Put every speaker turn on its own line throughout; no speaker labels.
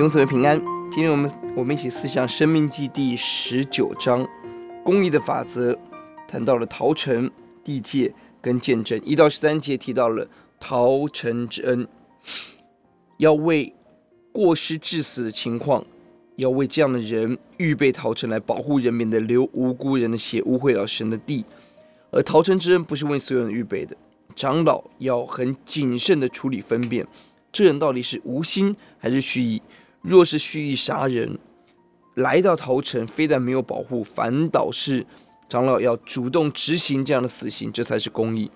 永存平安，今天我们我们一起思想《生命记》第十九章，公义的法则，谈到了逃城、地界跟见证。一到十三节提到了逃城之恩，要为过失致死的情况，要为这样的人预备逃城来保护人，民的流无辜人的血污秽了神的地。而逃城之恩不是为所有人预备的，长老要很谨慎的处理分辨，这人到底是无心还是蓄意。若是蓄意杀人，来到逃城，非但没有保护，反倒是长老要主动执行这样的死刑，这才是公义，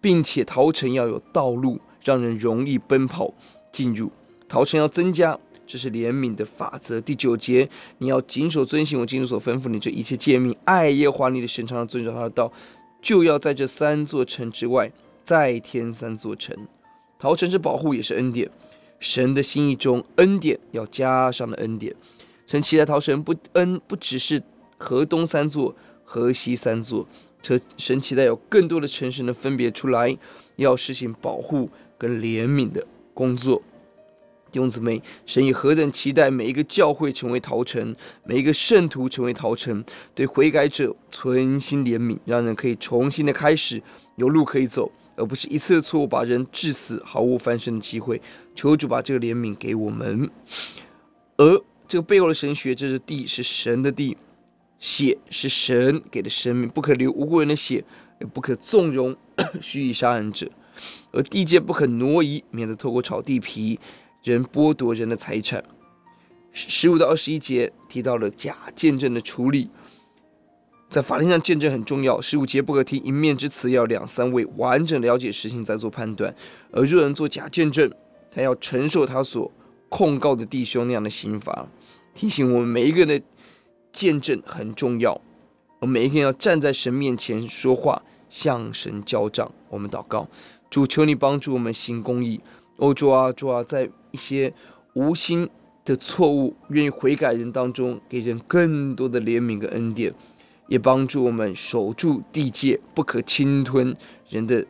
并且逃城要有道路，让人容易奔跑进入。逃城要增加，这是怜悯的法则。第九节，你要谨守遵行我今日所吩咐你这一切诫命，爱耶华你的神，常常遵守他的道，就要在这三座城之外再添三座城。逃城是保护，也是恩典。神的心意中，恩典要加上的恩典。神期待逃城不恩，不只是河东三座、河西三座，则神期待有更多的城市能分别出来，要实行保护跟怜悯的工作。弟兄姊妹，神以何等期待每一个教会成为逃城，每一个圣徒成为逃城，对悔改者存心怜悯，让人可以重新的开始，有路可以走。而不是一次的错误把人致死，毫无翻身的机会。求主把这个怜悯给我们。而这个背后的神学，这是地是神的地，血是神给的生命，不可流无辜人的血，也不可纵容蓄意杀人者。而地界不可挪移，免得透过炒地皮，人剥夺人的财产。十五到二十一节提到了假见证的处理。在法庭上见证很重要，十五节不可听一面之词，要两三位完整了解实情再做判断。而若人做假见证，他要承受他所控告的弟兄那样的刑罚。提醒我们每一个人的见证很重要，我们每一个人要站在神面前说话，向神交账。我们祷告，主求你帮助我们行公义。哦，主啊，主啊，在一些无心的错误、愿意悔改人当中，给人更多的怜悯跟恩典。也帮助我们守住地界，不可侵吞人的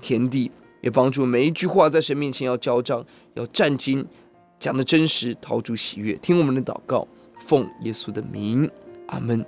田地；也帮助每一句话在神面前要交账，要战兢，讲的真实，陶主喜悦。听我们的祷告，奉耶稣的名，阿门。